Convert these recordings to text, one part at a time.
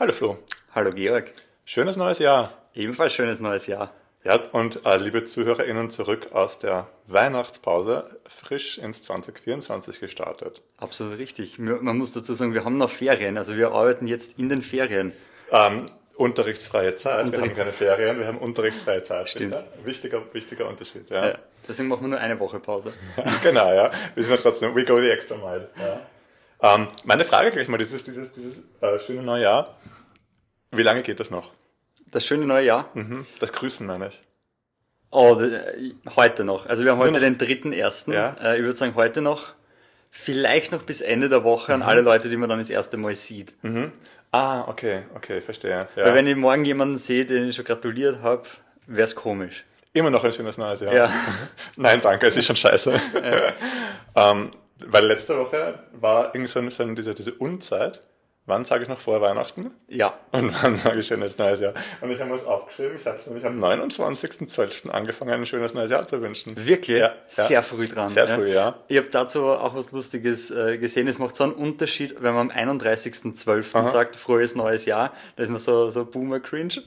Hallo Flo. Hallo Georg. Schönes neues Jahr. Ebenfalls schönes neues Jahr. Ja, und äh, liebe ZuhörerInnen zurück aus der Weihnachtspause, frisch ins 2024 gestartet. Absolut richtig. Man muss dazu sagen, wir haben noch Ferien, also wir arbeiten jetzt in den Ferien. Ähm, unterrichtsfreie Zeit. Unterrichts wir haben keine Ferien, wir haben unterrichtsfreie Zeit. Stimmt. Ja? Wichtiger, wichtiger Unterschied. Ja. ja. deswegen machen wir nur eine Woche Pause. genau, ja. Wir sind ja trotzdem, we go the extra mile. Ja. Ähm, meine Frage gleich mal, dieses, dieses, dieses äh, schöne neue Jahr. Wie lange geht das noch? Das schöne neue Jahr? Mhm. Das Grüßen meine ich. Oh, heute noch. Also wir haben heute den dritten ersten. Ja. Äh, ich würde sagen heute noch. Vielleicht noch bis Ende der Woche an mhm. alle Leute, die man dann das erste Mal sieht. Mhm. Ah, okay, okay, verstehe. Ja. Weil wenn ich morgen jemanden sehe, den ich schon gratuliert habe, wäre es komisch. Immer noch ein schönes neues Jahr. Ja. Nein, danke, es ist schon scheiße. Ja. ähm, weil letzte Woche war irgendwie so, so diese, diese Unzeit wann sage ich noch vor Weihnachten? Ja. Und wann sage ich schönes neues Jahr? Und ich habe was aufgeschrieben, ich habe es nämlich am 29.12. angefangen, ein schönes neues Jahr zu wünschen. Wirklich? Ja. Sehr früh dran. Sehr früh, ja. Ich habe dazu auch was Lustiges äh, gesehen. Es macht so einen Unterschied, wenn man am 31.12. sagt, frohes neues Jahr, da ist man so, so Boomer-Cringe.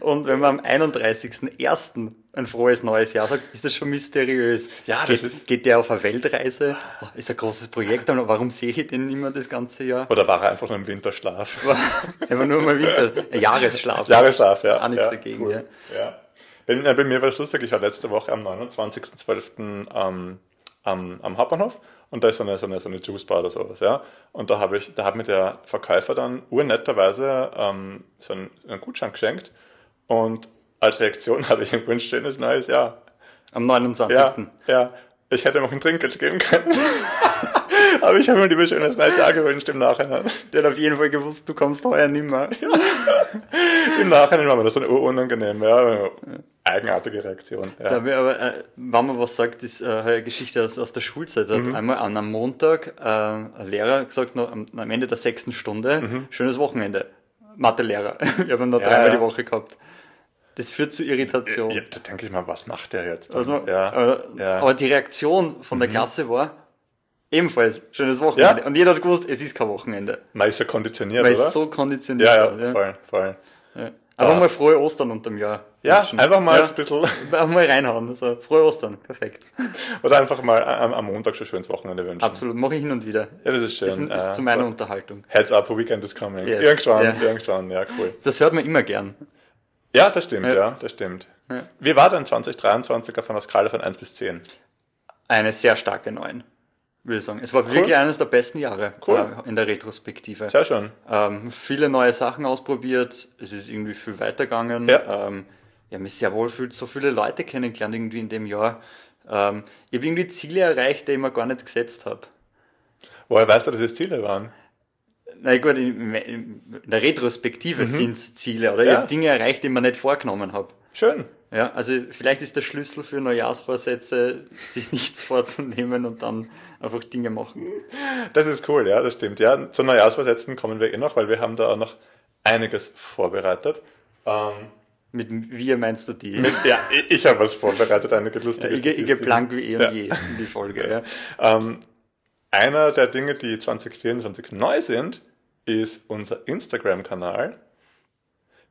Und wenn man am 31.01 ein frohes neues Jahr sagt, ist das schon mysteriös. Ja, das geht, ist. Geht der auf eine Weltreise? Ist ein großes Projekt, aber warum sehe ich den immer das ganze Jahr? Oder war er einfach nur im Winterschlaf? War einfach nur mal Winter, ein Jahresschlaf. Jahresschlaf, ja. Auch nichts ja, dagegen, cool. ja. ja. Bei, äh, bei mir war es lustig, ich war letzte Woche am 29.12. Ähm, am, am Hauptbahnhof und da ist so eine, so eine, so eine Juicebar oder sowas, ja. Und da habe ich, da hat mir der Verkäufer dann urnetterweise ähm, so einen, einen Gutschein geschenkt und als Reaktion habe ich ihm gewünscht, schönes neues Jahr. Am 29. Ja, ja. Ich hätte ihm auch ein Trinkgeld geben können. Aber ich habe mir lieber schönes neues Jahr gewünscht im Nachhinein. Der hat auf jeden Fall gewusst, du kommst heuer nimmer. Im Nachhinein war mir das dann unangenehm, ja. Eigenartige Reaktion. Ja. Da aber, äh, wenn man was sagt, ist äh, eine Geschichte aus, aus der Schulzeit. Hat mhm. einmal an einem Montag äh, ein Lehrer gesagt, noch am, am Ende der sechsten Stunde, mhm. schönes Wochenende. Mathelehrer. Wir haben ihn noch ja, dreimal ja. die Woche gehabt. Das führt zu Irritation. Ja, da denke ich mal, was macht der jetzt? Also, ja, aber, ja. aber die Reaktion von der mhm. Klasse war ebenfalls schönes Wochenende. Ja? Und jeder hat gewusst, es ist kein Wochenende. Man ist ja konditioniert, Man oder? ist so konditioniert. Ja, ja, voll, voll. Ja. Einfach mal frohe Ostern unterm Jahr. Ja, wünschen. einfach mal ja. ein bisschen. Einfach mal reinhauen. Also, frohe Ostern, perfekt. Oder einfach mal am, am Montag schon schönes Wochenende wünschen. Absolut, mache ich hin und wieder. Ja, das ist schön. Das ist, ist zu meiner so. Unterhaltung. Heads up, Weekend is coming. Yes. Irgendwann, ja. irgendwann, ja, cool. Das hört man immer gern. Ja, das stimmt, ja, ja das stimmt. Ja. Wie war denn 2023 auf einer Skala von 1 bis 10? Eine sehr starke 9, würde ich sagen. Es war cool. wirklich eines der besten Jahre cool. äh, in der Retrospektive. Sehr schön. Ähm, viele neue Sachen ausprobiert, es ist irgendwie viel weitergegangen. Ja. Ähm, ich habe mich sehr wohl fühlt, so viele Leute kennengelernt irgendwie in dem Jahr. Ähm, ich habe irgendwie Ziele erreicht, die ich mir gar nicht gesetzt habe. Woher weißt du, dass es Ziele waren? Na gut, in, der Retrospektive mhm. sind Ziele oder ja. ich habe Dinge erreicht, die mir nicht vorgenommen habe. Schön. Ja, also vielleicht ist der Schlüssel für Neujahrsvorsätze, sich nichts vorzunehmen und dann einfach Dinge machen. Das ist cool, ja, das stimmt. Ja, zu Neujahrsvorsätzen kommen wir eh noch, weil wir haben da auch noch einiges vorbereitet. Ähm, mit wir meinst du die? Mit, ja, ich, ich habe was vorbereitet, einige lustige. Ja, ich, gehe blank wie eh und ja. je in die Folge. Ja. Ähm, einer der Dinge, die 2024 neu sind, ist unser Instagram-Kanal,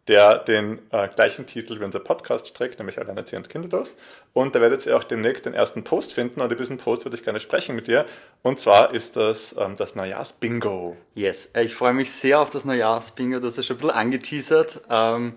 der den äh, gleichen Titel wie unser Podcast trägt, nämlich Alleinerziehend Kinderlos. Und da werdet ihr auch demnächst den ersten Post finden und über diesen Post würde ich gerne sprechen mit dir. Und zwar ist das ähm, das Neujahrsbingo. Yes, ich freue mich sehr auf das Neujahrsbingo, das ist schon ein bisschen angeteasert. Ähm,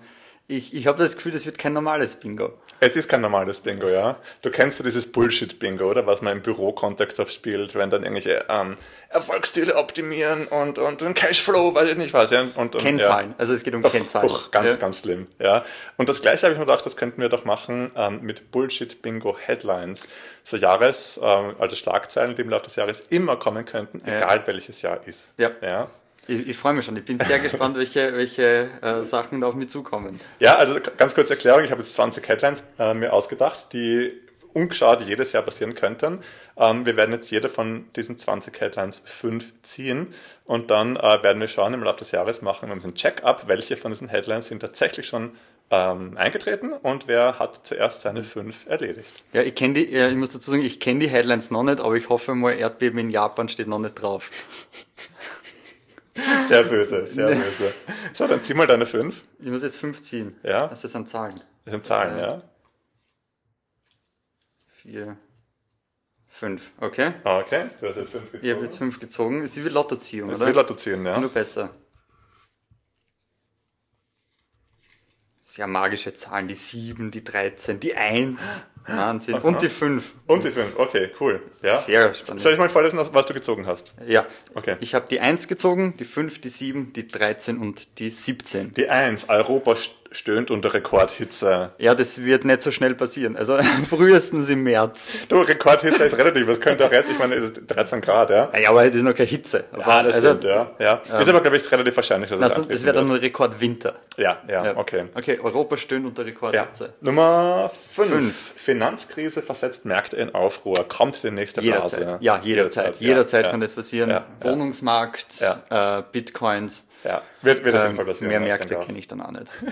ich, ich habe das Gefühl, das wird kein normales Bingo. Es ist kein normales Bingo, ja. Du kennst ja dieses Bullshit-Bingo, oder? Was man im Bürokontext oft spielt, wenn dann irgendwelche ähm, Erfolgsziele optimieren und, und, und Cashflow, weiß ich nicht was. Ja, und, und, Kennzahlen, ja. also es geht um Kennzahlen. Uch, ganz, ja. ganz schlimm, ja. Und das gleiche habe ich mir gedacht, das könnten wir doch machen ähm, mit Bullshit-Bingo-Headlines. So Jahres, ähm, also Schlagzeilen, die im Laufe des Jahres immer kommen könnten, egal welches Jahr ist. Ja. ja. Ich, ich freue mich schon. Ich bin sehr gespannt, welche, welche äh, Sachen auf mich zukommen. Ja, also ganz kurze Erklärung. Ich habe jetzt 20 Headlines äh, mir ausgedacht, die ungeschaut jedes Jahr passieren könnten. Ähm, wir werden jetzt jede von diesen 20 Headlines fünf ziehen und dann äh, werden wir schauen im Laufe des Jahres machen wir einen Check-up, welche von diesen Headlines sind tatsächlich schon ähm, eingetreten und wer hat zuerst seine fünf erledigt. Ja, ich kenne die, ich muss dazu sagen, ich kenne die Headlines noch nicht, aber ich hoffe mal, Erdbeben in Japan steht noch nicht drauf. Sehr böse, sehr böse. So, dann zieh mal deine fünf. Ich muss jetzt fünf ziehen. Ja. Das sind Zahlen. Das sind Zahlen, ja. Vier, fünf. Okay. Okay, du hast jetzt fünf Ich habe gezogen. jetzt fünf gezogen. Es ist wie Lottoziehung, oder? will Lotto ziehen, ja. Nur besser. Sehr magische Zahlen. Die sieben, die 13, die eins. Wahnsinn. Und die fünf. Und die fünf, okay, cool. Ja. Sehr spannend. Soll ich mal vorlesen, was du gezogen hast? Ja. Okay. Ich habe die 1 gezogen, die 5, die 7, die 13 und die 17. Die Eins, Europa st- stöhnt unter Rekordhitze. Ja, das wird nicht so schnell passieren. Also frühestens im März. Du, Rekordhitze ist relativ, das könnte auch jetzt, ich meine, es ist 13 Grad, ja. Ja, aber das ist noch keine Hitze. Ja, das also, stimmt, ja. ja. ist aber, glaube ich, relativ wahrscheinlich, dass es Das, das wäre dann wird. ein Rekordwinter. Ja, ja, okay. Okay, Europa stöhnt unter Ja. Rekordhitze. Nummer 5. Fünf. Finanzkrise versetzt Märkte in Aufruhr. Kommt demnächst der Blase. Jederzeit. Ja, jederzeit. ja, Jederzeit ja. kann das passieren. Ja, ja. Wohnungsmarkt, äh, Bitcoins. Ja, wird, wird auf jeden Ähm, Fall passieren. mehr Märkte kenne ich dann auch nicht.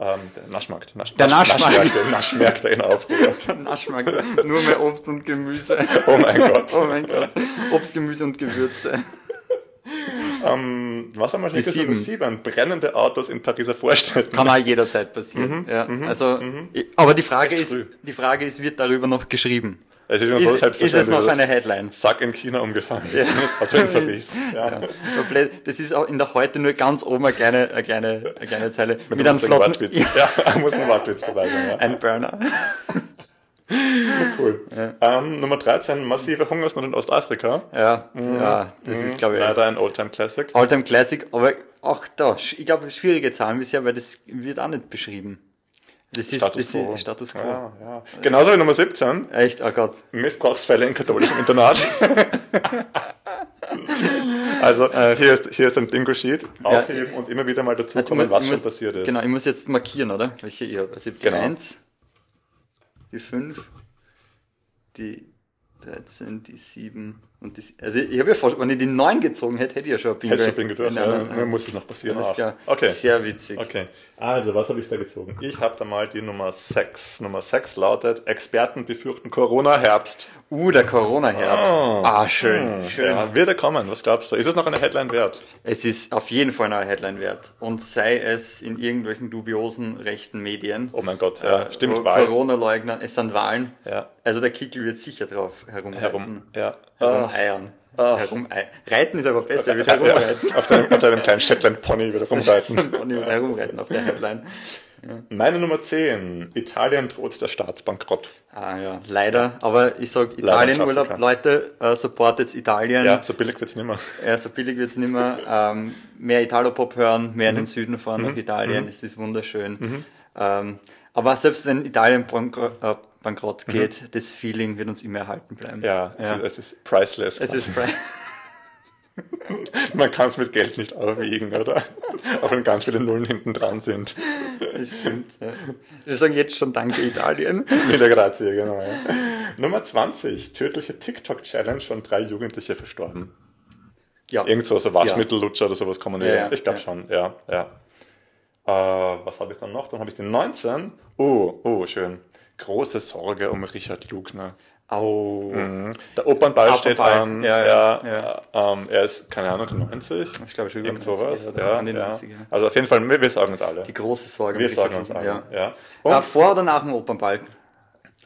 Ähm, der Naschmarkt. Nasch, Der Nasch- Naschmarkt. Naschmärkte, Naschmärkte in Aufruhr. Naschmarkt, nur mehr Obst und Gemüse. Oh mein Gott. Oh mein Gott. Obst, Gemüse und Gewürze. Ähm, was haben wir schon sieben. Nummer 7. Brennende Autos in Pariser Vorstädten. Kann auch jederzeit passieren. ja, also, ich- aber die Frage Echt ist, früh. die Frage ist, wird darüber noch geschrieben? Es ist schon so Ist, ist es selbstverständlich. noch eine Headline? Sack in China. Das Auto in Paris. Ja. Komplett. Das ist auch in der heute nur ganz oben eine kleine, eine kleine, eine kleine Zeile mit, Mit einem flotten, Wortwitz. Ja, muss ein Wortwitz dabei sein. Ja. ein Burner. Cool. Ähm, Nummer 13. Massive Hungersnot in Ostafrika. Ja, ja, das ist, glaube ich, Leider ein Oldtime Classic. Alltime Classic, aber auch da, ich glaube, schwierige Zahlen bisher, weil das wird auch nicht beschrieben. Das ist Status quo. Ist Status quo. Ja, ja. Genauso wie Nummer 17. Echt, oh Gott. Missbrauchsfälle in katholischen Internat. also hier ist, hier ist ein Bingo-Sheet. Aufheben und immer wieder mal dazukommen, Ich was muss- schon passiert ist. Genau, ich muss jetzt markieren, oder? Welche ich habe. Also ich habe die Genau. 1, die 5, die 13, die 7 und die... Also ich habe ja vor, wenn ich die 9 gezogen hätte, hätte ich ja schon ein Bingo. Hättest du Bingo durch, ja. Mir muss es noch passieren. Alles klar. Okay. Sehr witzig. Okay, also was habe ich da gezogen? Ich habe da mal die Nummer 6. Nummer 6 lautet, Experten befürchten Corona-Herbst. Uh, der Corona-Herbst. Oh. Ah, schön, schön. Ja, wird er kommen? Was glaubst du? Ist es noch eine Headline wert? Es ist auf jeden Fall eine Headline wert. Und sei es in irgendwelchen dubiosen rechten Medien. Oh mein Gott, ja, Äh, stimmt. Corona-Leugner, es sind Wahlen. Ja. Also der Kickel wird sicher drauf herumreiten. Herum, ja. Herumeiern. Herumei Reiten ist aber besser, wird Ja, herumreiten. auf, deinem, auf deinem kleinen Shetland-Pony wieder rumreiten. Und wird herumreiten auf der Headline. Meine Nummer 10. Italien droht der Staatsbankrott. Ah ja, leider. Aber ich sag Italien-Urlaub. Leute, äh, supportet Italien. Ja, so billig wird's nimmer. Ja, so billig wird's nicht mehr. Ähm, mehr Italopop hören, mehr in Mhm. den Süden fahren nach Italien. Es ist wunderschön. Ähm, aber selbst wenn Italien äh, bankrott geht, das Feeling wird uns immer erhalten bleiben. Mhm. Ja, ja. Es, ist, es ist priceless. Es ist frei. Man kann es mit Geld nicht aufwiegen, oder? Auch wenn ganz viele Nullen hinten dran sind. Das stimmt. Ja. Wir sagen jetzt schon Danke Italien. Wieder Grazie, genau. Ja. Nummer 20. Tödliche TikTok-Challenge und drei Jugendliche verstorben. Ja. Irgendwo so Waschmittellutscher oder sowas kommen. Ja, ja, ich glaube schon, ja, ja. Äh, was habe ich dann noch? Dann habe ich den 19. Oh, oh, schön. Große Sorge um Richard Lugner. Au. Mhm. Der Opernball steht Opernball, an. ja, Ja, ja, Ähm, er ist, keine Ahnung, 90. Ich glaube schon über Irgend 90, sowas. Ja, an die ja. 90er. Also auf jeden Fall, wir, wir sagen uns alle. Die große Sorge. Wir sagen Richard uns alle. Ja. Ja. Und Äh, vor oder nach dem Opernball?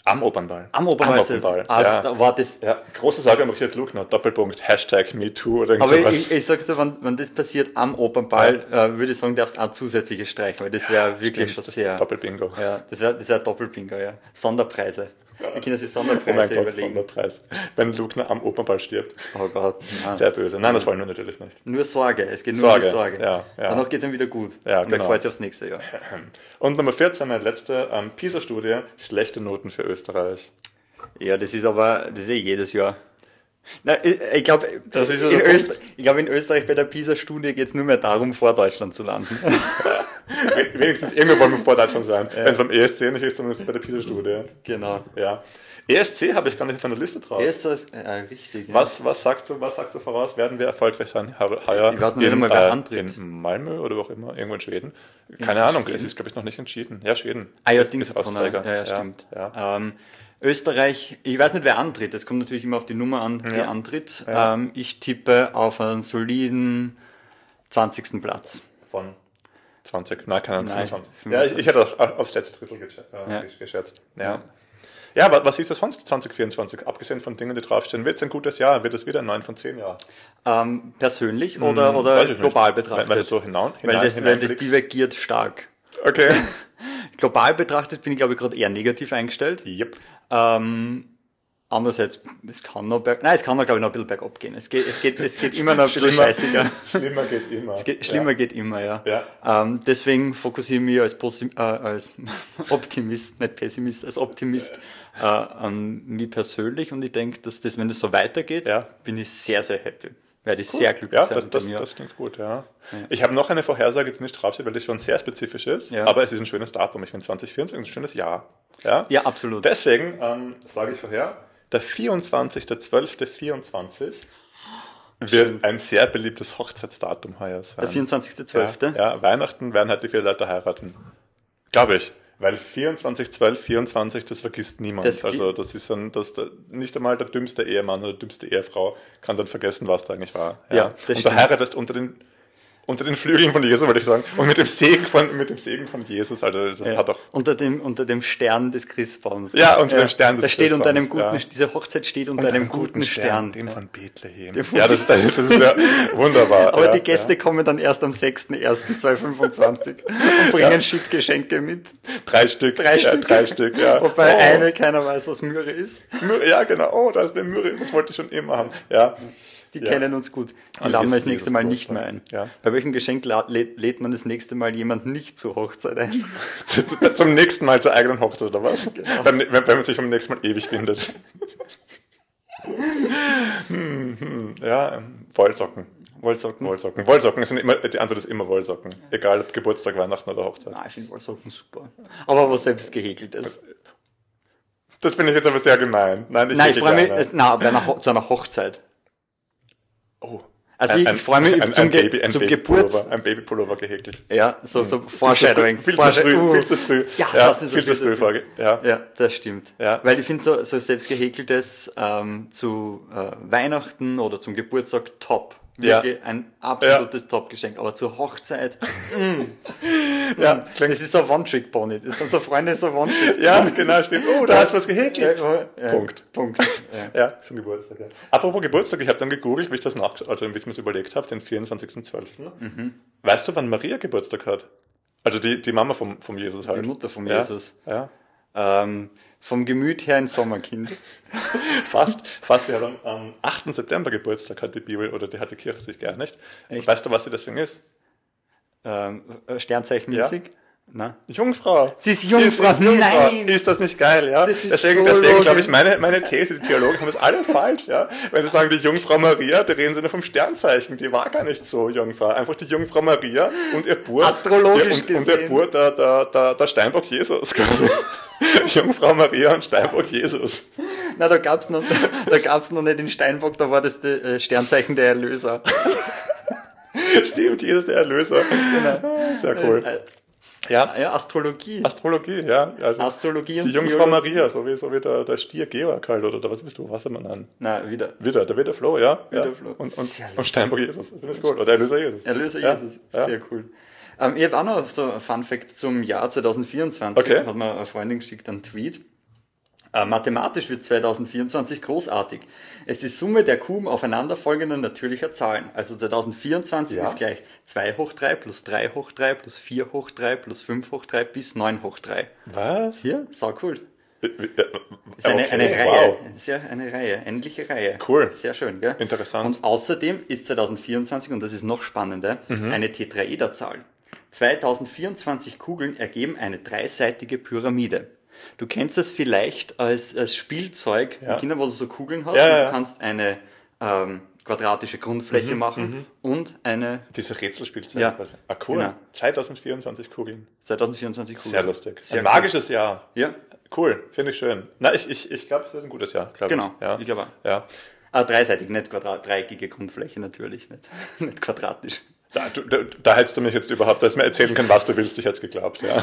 Am Opernball. Am Opernball. Am. Opernball. Also, ja. war das, ja. Große Sorge um Richard Lugner. Doppelpunkt, Hashtag MeToo oder irgend Aber ich, ich sag's dir, wenn, wenn das passiert am Opernball, äh, würde ich sagen, darfst auch zusätzliche streichen, weil das wäre wirklich Stimmt, schon sehr. Doppelbingo. Ja, das wäre das wär Doppelbingo, ja. Sonderpreise. Die können sich Oh mein Gott, überlegen. Sonderpreis. Wenn Lugner am Opernball stirbt. Oh Gott, nein. Sehr böse. Nein, das wollen wir natürlich nicht. Nur Sorge, es geht nur Sorge, um die Sorge. ja, ja. Danach geht's ihm wieder gut. Ja, Und genau. er freut sich aufs nächste Jahr. Und Nummer 14, meine letzte ähm, PISA-Studie. Schlechte Noten für Österreich. Ja, das ist aber, das ist eh jedes Jahr. Na, ich, glaube, ja in. Öster ich glaub, in Österreich bei der PISA-Studie geht's nur mehr darum, vor Deutschland zu landen. Wenigstens irgendwo wollen wir vor Deutschland sein. Wenn es beim ESC nicht ist, dann ist es bei der PISA-Studie. genau. Ja. ESC habe ich gar nicht auf meiner Liste drauf. Er ist äh, richtig. Ja. Was, was sagst du, was sagst du voraus? Werden wir erfolgreich sein? Heuer Ich weiß noch nicht einmal, wer äh, antritt. In Malmö oder wo auch immer, irgendwo in Schweden. Keine Ahnung, es ist, glaube ich, noch nicht entschieden. Ja, Schweden. Ah ja, Dings ist. Austräger. Ja, ja, stimmt. Ja. Ähm, Österreich, ich weiß nicht, wer antritt. Es kommt natürlich immer auf die Nummer an, die antritt. Ähm, ich tippe auf einen soliden 20. Platz. Von 20, nein, keine Ahnung, Nein, 25. Ja, ich, ich hätte auch aufs letzte Drittel geschätzt. Ja. Ja. geschätzt. Ja. Ja, wa- was ist das sonst 2024? Abgesehen von Dingen, die draufstehen, wird es ein gutes Jahr? Wird es wieder ein 9 von 10 Jahr? Ähm, persönlich oder, Hm, oder nicht. global Wenn, betrachtet? wenn du so hinein, weil, hinein, das, weil das divergiert stark. Okay. Global betrachtet bin ich, glaube ich, gerade eher negativ eingestellt. yep. Ähm, andererseits, es kann noch berg, nein, es kann noch, glaube ich, noch ein bisschen bergab gehen. Es geht, es geht, es geht immer noch ein bisschen Schlimmer, scheißiger. schlimmer geht immer. Geht, schlimmer geht immer, ja. Ja. Ähm, deswegen fokussiere ich mich als, Posi- äh, als Optimist, nicht Pessimist, als Optimist äh, an mich persönlich und ich denke, dass das, wenn das so weitergeht, Ja. bin ich sehr, sehr happy. Werde ich sehr glücklich Ja, sein das, das, das klingt gut, ja. Ich habe noch eine Vorhersage, die nicht draufsteht, weil die schon sehr spezifisch ist, Ja. aber es ist ein schönes Datum. Ich finde 2024 ist ein schönes Jahr. Ja, Ja, absolut. Deswegen ähm, sage ich vorher, der 24.12.24 wird ein sehr beliebtes Hochzeitsdatum heuer sein. Der 24.12. Ja, ja, Weihnachten werden halt die viele Leute heiraten. Glaube ich. Weil 24, 12, 24, das vergisst niemand. Das also das ist dann, das, nicht einmal der dümmste Ehemann oder dümmste Ehefrau kann dann vergessen, was da eigentlich war. Ja, das Und stimmt. du heiratest unter den, unter den Flügeln von Jesus, würde ich sagen. Und mit dem Segen von, mit dem Segen von Jesus, also das Ja. hat doch, unter dem unter dem Stern des Christbaums. Ja, unter dem Stern des steht unter einem Christbaums, guten ja. diese Hochzeit steht unter einem guten Stern. dem ja. von Bethlehem. Ja, das, das ist ja wunderbar. Aber ja, die Gäste kommen dann erst am 6.1.2025 und bringen Shit-Geschenke mit. Ja. Drei Stück. Drei ja, Stück. Drei Stück, ja. Wobei Oh. eine keiner weiß, was Möhre ist. Ja, genau. Oh, da ist eine Myrrhe. Das wollte ich schon immer haben. Ja. Die Ja. kennen uns gut. Die laden wir das nächste Mal nicht mehr ein. Ja. Bei welchem Geschenk lädt, lädt man das nächste Mal jemanden nicht zur Hochzeit ein? Zum nächsten Mal zur eigenen Hochzeit, oder was? Genau. Wenn, wenn man sich beim nächsten Mal ewig bindet. hm, hm, ja, ähm, Wollsocken. Wollsocken? Wollsocken. Wollsocken sind immer, die Antwort ist immer Wollsocken. Egal ob Geburtstag, Weihnachten oder Hochzeit. Nein, ich finde Wollsocken super. Aber was selbst gehäkeltes. Das finde ich jetzt aber sehr gemein. Nein, ich Nein, ich freue mich, es- na, Ho- zu einer Hochzeit. Oh. Also Ein- ich, ich freue mich ein, zum, ein Ge Baby, ein zum Babypullover, Geburts... ein Babypullover gehäkelt. Ja, so, so Foreshadowing. Viel zu früh, viel zu früh. Ja, ja das ist viel zu früh. Folge. Ja. Ja, das stimmt. Ja. Weil ich finde so, so selbst gehäkeltes ähm, zu äh, Weihnachten oder zum Geburtstag top. Ja. Wirklich ein absolutes Top-Geschenk. Aber zur Hochzeit, ja, das klingt, ist so ein One-Trick-Pony. Das sind so Freunde, so One-Trick. ja, genau, stimmt. Oh, da hast du was gehäkelt. Ja, Punkt. Punkt. Ja. Ja, zum Geburtstag. Ja. Apropos Geburtstag, ich habe dann gegoogelt, wie ich das nach, also wie ich mir das überlegt habe, den 24.12. Mhm. Weißt du, wann Maria Geburtstag hat? Also die, die Mama vom, vom Jesus halt. Die Mutter vom ja, Jesus. Ja. Ähm, vom Gemüt her ein Sommerkind. Fast, fast. Die hat am, am 8. September Geburtstag, hat die Bibel oder die hat die Kirche sich geeinigt. Weißt du, was sie deswegen ist? Ähm, äh, Sternzeichenmäßig. Na? Jungfrau. Sie ist Jungfrau. Nein. Ist das nicht geil, ja? Ist deswegen, so deswegen glaube ich, meine, meine These, die Theologen haben das alle falsch, ja? Wenn sie sagen, die Jungfrau Maria, da reden sie nur vom Sternzeichen. Die war gar nicht so Jungfrau. Einfach die Jungfrau Maria und ihr Burt. Astrologisch ja, und, und ihr gesehen. Burt, der, der, der, der Steinbock Jesus. quasi. Jungfrau Maria und Steinbock Jesus. Na, da gab's noch, da gab's noch nicht den Steinbock, da war das der äh, Sternzeichen der Erlöser. Stimmt, Jesus der Erlöser. Genau. Sehr cool. Äh, Ja, Ja, Astrologie. Astrologie, ja. Also Astrologie und Die Jungfrau. Maria, so wie, so wie der, der Stier Georg halt, oder, was bist du? Wassermann an? Na, wieder. Wieder, der Wider Flo, ja. ja. Wider Flo. Und, und, und Steinbock Jesus. Finde ich cool. Oder Erlöser Jesus. Erlöser ja. Jesus. Ja. Sehr cool. Ähm, ich habe auch noch so ein Fun Fact zum Jahr 2024. Okay. Hat mir eine Freundin geschickt, einen Tweet. Äh, mathematisch wird 2024 großartig. Es ist die Summe der Kuben aufeinanderfolgender natürlicher Zahlen. Also 2024 Ja. ist gleich 2 hoch 3 plus 3 hoch 3 plus 4 hoch 3 plus 5 hoch 3 bis 9 hoch 3. Was? Hier, sau cool. Wie- wie- äh, ist eine, okay, eine Reihe. Wow. Sehr, eine Reihe, endliche Reihe. Cool. Sehr schön, gell? Interessant. Und außerdem ist 2024, und das ist noch spannender, Mhm. eine Tetraederzahl. 2024 Kugeln ergeben eine dreiseitige Pyramide. Du kennst das vielleicht als, als Spielzeug, Ja. in Kindern, wo du so Kugeln hast, Ja, und du kannst eine ähm, quadratische Grundfläche machen und eine Diese Rätselspielzeit Ja. quasi. Ah, cool. Genau. 2024 Kugeln. 2024 Kugeln. Sehr lustig. Sehr Ein magisches Jahr. Ja, Cool, finde ich schön. Na, ich, ich, ich glaube, es wird ein gutes Jahr, glaube Genau, ich. Ja. ich glaube auch. Ja. ah, dreiseitig, nicht quadrat, dreieckige Grundfläche natürlich, nicht, nicht quadratisch. Da, da, da hättest du mich jetzt überhaupt, dass mir erzählen kann, was du willst, ich hätte es geglaubt, ja.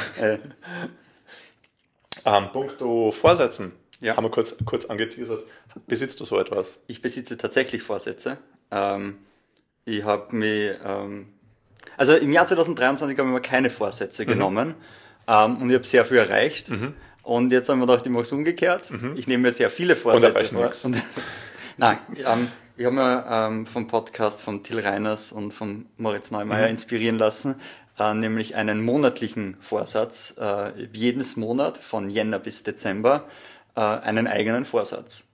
Äh, Ähm, Punkto Vorsätzen. Ja. Haben wir kurz, kurz angeteasert. Besitzt du so etwas? Ich besitze tatsächlich Vorsätze. Ähm, ich habe mich ähm, Also im Jahr 2023 habe ich mir keine Vorsätze Mhm. genommen ähm, und ich habe sehr viel erreicht. Und jetzt haben wir gedacht, ich mache es umgekehrt. Ich nehme mir sehr viele Vorsätze erreicht vor. Und, nein, ähm, ich habe mir ähm, vom Podcast von Till Reiners und von Moritz Neumeier Mhm. inspirieren lassen, äh, nämlich einen monatlichen Vorsatz, äh, jedes Monat von Jänner bis Dezember äh, einen eigenen Vorsatz.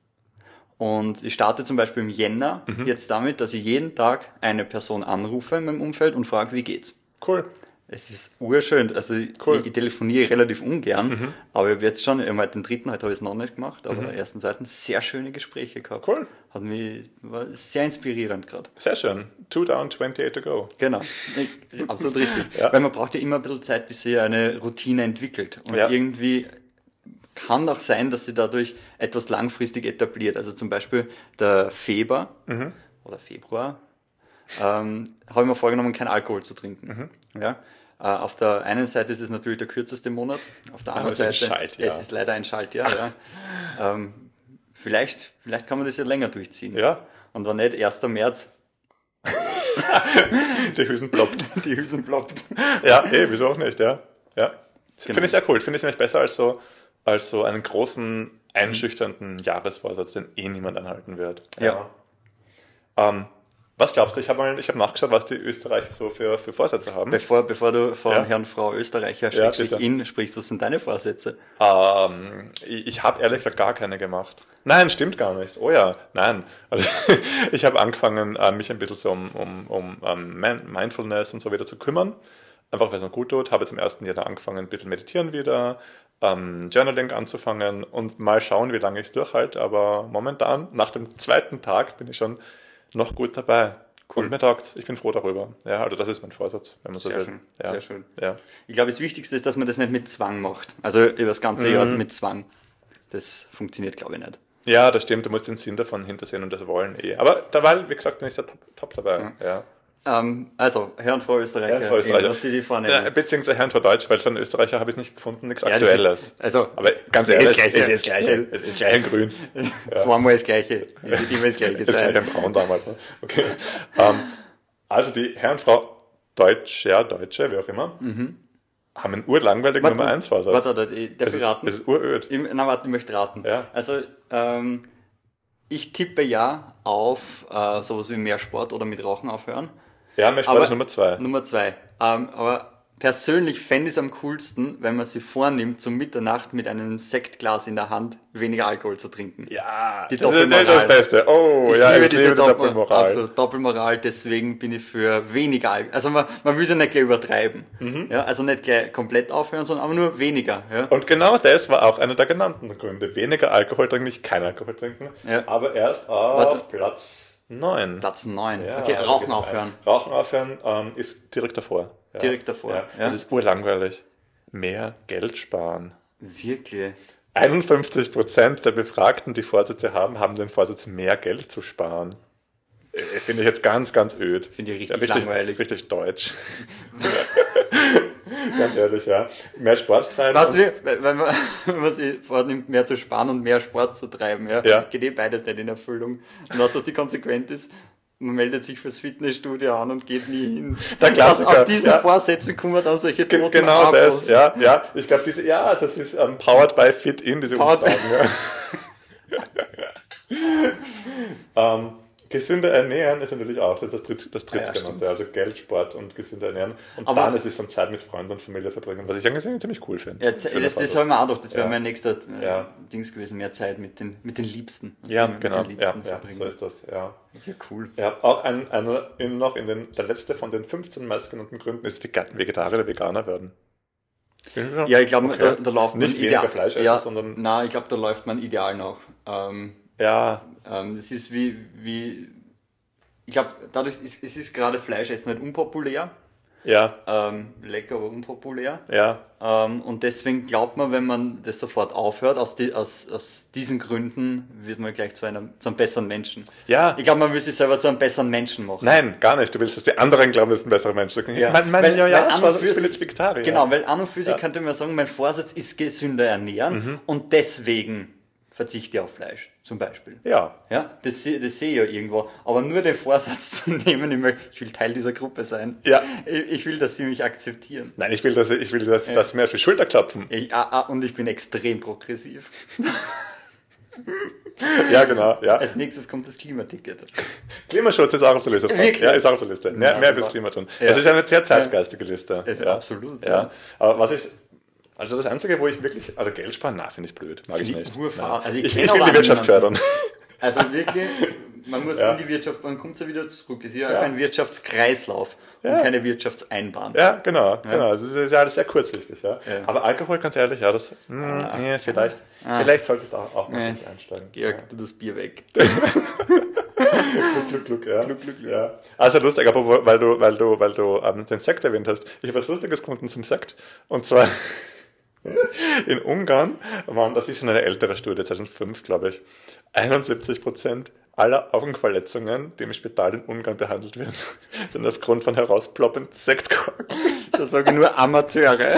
Und ich starte zum Beispiel im Jänner Mhm. jetzt damit, dass ich jeden Tag eine Person anrufe in meinem Umfeld und frage, wie geht's? Cool. Es ist urschön. Also ich, Cool. Mhm. ich, ich telefoniere relativ ungern, aber ich habe jetzt schon, ich halt den dritten, heute habe ich es noch nicht gemacht, aber den ersten, zweiten, sehr schöne Gespräche gehabt. Cool. Hat mich, war sehr inspirierend gerade. Sehr schön. Two down, 28 to go. Genau, absolut richtig. Ja. Weil man braucht ja immer ein bisschen Zeit, bis sich eine Routine entwickelt. Und Ja. irgendwie kann auch sein, dass sie dadurch etwas langfristig etabliert. Also zum Beispiel der Feber Mhm. oder Februar ähm, habe ich mir vorgenommen, kein Alkohol zu trinken. Mhm. Ja? Äh, auf der einen Seite ist es natürlich der kürzeste Monat, auf der anderen Seite Schaltjahr. es ist leider ein Schaltjahr. ja. ähm, vielleicht, vielleicht kann man das ja länger durchziehen. Ja. Und wenn nicht 1. März Die Hüsen ploppt. die Hülsen ploppt. Ja, eh, wieso auch nicht, ja. Ja. Genau. Finde ich sehr cool. Finde ich nämlich besser als so, als so einen großen, einschüchternden Jahresvorsatz, den eh niemand anhalten wird. Ja. Ähm, was glaubst du? Ich habe mal, ich habe nachgeschaut, was die Österreicher so für, für Vorsätze haben. Bevor, bevor du von Ja. Herrn Frau Österreicher Ja, in sprichst, was sind deine Vorsätze? Ähm, ich ich habe ehrlich gesagt gar keine gemacht. Nein, stimmt gar nicht. Oh ja, nein. Also, ich habe angefangen, äh, mich ein bisschen so um, um, um ähm, Mindfulness und so wieder zu kümmern. Einfach, weil es mir gut tut. Habe zum ersten Jahr angefangen, ein bisschen meditieren wieder, ähm, Journaling anzufangen und mal schauen, wie lange ich es durchhalte. Aber momentan, nach dem zweiten Tag, bin ich schon noch gut dabei. Und mir taugt's. Ich bin froh darüber. Ja, also das ist mein Vorsatz, wenn man so Sehr will. schön, Ja. sehr schön. Ja. Ich glaube, das Wichtigste ist, dass man das nicht mit Zwang macht. Also über das ganze Jahr mit Zwang. Das funktioniert, glaube ich, nicht. Ja, das stimmt, du musst den Sinn davon hintersehen und das wollen eh. Aber derweil, wie gesagt, bin ich da top, top dabei. Ja. Ähm, also, Herr und Frau Österreicher, Herrn Frau Österreicher. Sie die vornehmen. Ja, beziehungsweise Herrn Frau Deutsch, weil von Österreicher habe ich nicht gefunden, nichts Ja, das Aktuelles. ist- also, Aber ganz es ist ehrlich, das Gleiche. es ist das Gleiche. Es ist gleich in grün. Zweimal das Gleiche. Es wird immer das Gleiche Es ist gleich sein. in braun damals. Okay. ähm, also die Herrn Frau Deutscher, Deutsche, wie auch immer, haben einen urlangweiligen Nummer 1 Vorsatz. Warte, warte, darf es, ich ist, raten? es ist uröd. Ich, na, warte, ich möchte raten. Ja. Also, ähm, ich tippe ja auf äh, sowas wie mehr Sport oder mit Rauchen aufhören. Ja, Sport Aber- ist Nummer 2. Nummer zwei. Ähm, aber persönlich fände ich es am coolsten, wenn man sich vornimmt, zum Mitternacht mit einem Sektglas in der Hand weniger Alkohol zu trinken. Ja, Die das ist nicht Doppelmoral. das Beste. Oh, Ich ja, liebe ich diese liebe Doppel- Doppelmoral. Absolut, Doppelmoral, deswegen bin ich für weniger Alkohol. Also man, man will es ja nicht gleich übertreiben. Mhm. Ja, also nicht gleich komplett aufhören, sondern aber nur weniger. Ja. Und genau das war auch einer der genannten Gründe. Weniger Alkohol trinken, nicht kein Alkohol trinken, Ja. aber erst auf Warte. Platz 9. Platz 9. Ja, okay, also Rauchen genau. aufhören. Rauchen aufhören ähm, ist direkt davor. Ja. Direkt davor, Ja. ja. Das ist urlangweilig. Mehr Geld sparen. Wirklich. 51% der Befragten, die Vorsätze haben, haben den Vorsatz, mehr Geld zu sparen. Äh, Finde ich jetzt ganz, ganz öd. Finde ich richtig richtig langweilig. Richtig deutsch. ganz ehrlich, ja. Mehr Sport treiben. Was wir, wenn man, wenn man sich vornimmt, mehr zu sparen und mehr Sport zu treiben, ja, Ja. geht eh beides nicht in Erfüllung. Und was, was die Konsequenz ist, man meldet sich fürs Fitnessstudio an und geht nie hin. Der aus, Klassiker, aus diesen ja. Vorsätzen kommen dann solche toten Genau Abos. das, ja, ja. Ich glaube, diese, ja, das ist ähm, powered by Fit In, diese Powered- Umfragen. Ja. ähm, gesünder ernähren ist natürlich auch, das das, dritt, das Ah ja, drittgenannte, also Geld, Sport und gesünder ernähren. Und Aber- dann ist es dann Zeit mit Freunden und Familie verbringen, was ich eigentlich ziemlich cool finde. Ja, das, das, haben wir auch doch, das wäre Ja. mein nächster äh, Ja. Dings gewesen, mehr Zeit mit den, mit den Liebsten. Also Ja, mit genau, Liebsten ja, verbringen. so ist das, ja. ja, cool. Ja, auch ein, einer in, noch in den, der letzte von den 15 meistgenannten Gründen ist Vegetarier oder Veganer werden. Ja, ich glaube, Okay. da, da läuft Nicht man weniger Fleisch essen, ja, sondern- Nein, ich glaube, da läuft man ideal noch. Ähm, Ja, Ähm, das ist wie, wie ich glaube, dadurch ist es ist gerade Fleischessen nicht unpopulär, ja, ähm, lecker, aber unpopulär. ja, Ähm, und deswegen glaubt man, wenn man das sofort aufhört, aus, die, aus, aus diesen Gründen wird man gleich zu einem, zu einem besseren Menschen. ja. Ich glaube, man will sich selber zu einem besseren Menschen machen. Nein, gar nicht. Du willst, dass die anderen glauben, du bist ein besserer Mensch. Ja. Mein, mein, Weil- ja, ja, weil war, ich bin jetzt Vegetarier. Genau, weil an und für sich Ja. Mhm. könnte man sagen, mein Vorsatz ist gesünder ernähren und deswegen verzichte auf Fleisch, zum Beispiel. Ja. Ja, das, das sehe ich ja irgendwo. Aber nur den Vorsatz zu nehmen, ich, will, ich will Teil dieser Gruppe sein. Ja. Ich, ich will, dass sie mich akzeptieren. Nein, ich will, dass, ich will, dass, dass sie mir auf die Schulter klopfen. Ich, ah, ah, und ich bin extrem progressiv. Ja, genau, ja. Als nächstes kommt das Klimaticket. Klimaschutz ist auch auf der Liste. Wirklich? Ja, ist auch auf der Liste. Mehr, Ja, mehr fürs Klima tun. Ja. Es ist eine sehr zeitgeistige Liste. Ja. absolut, Ja. ja. Aber was ich, also das Einzige, wo ich wirklich, also Geld sparen, na, finde ich blöd. Mag ich nicht. Also ich ich, ich will die Wirtschaft fördern. Also wirklich, man muss Ja. in die Wirtschaft, man kommt ja wieder zurück. Es ist ja, Ja. auch ein Wirtschaftskreislauf und keine Wirtschaftseinbahn. Ja, genau, genau. Es ist, ja alles sehr kurzsichtig, ja. Ja. Aber Alkohol, ganz ehrlich, ja, das, hm, nee, vielleicht, vielleicht sollte ich da auch mal Nee. einsteigen. Georg, tu das Bier weg. Glück, Glück, Glück, ja. Glück, Glück, ja. Also lustig, aber weil du, weil du, weil du ähm, den Sekt erwähnt hast. Ich habe was Lustiges gefunden zum Sekt. Und zwar in Ungarn waren, das ist schon eine ältere Studie, 2005, glaube ich, 71 Prozent aller Augenverletzungen, die im Spital in Ungarn behandelt werden, sind aufgrund von herausploppenden Sektkorken. Da sage ich nur Amateure.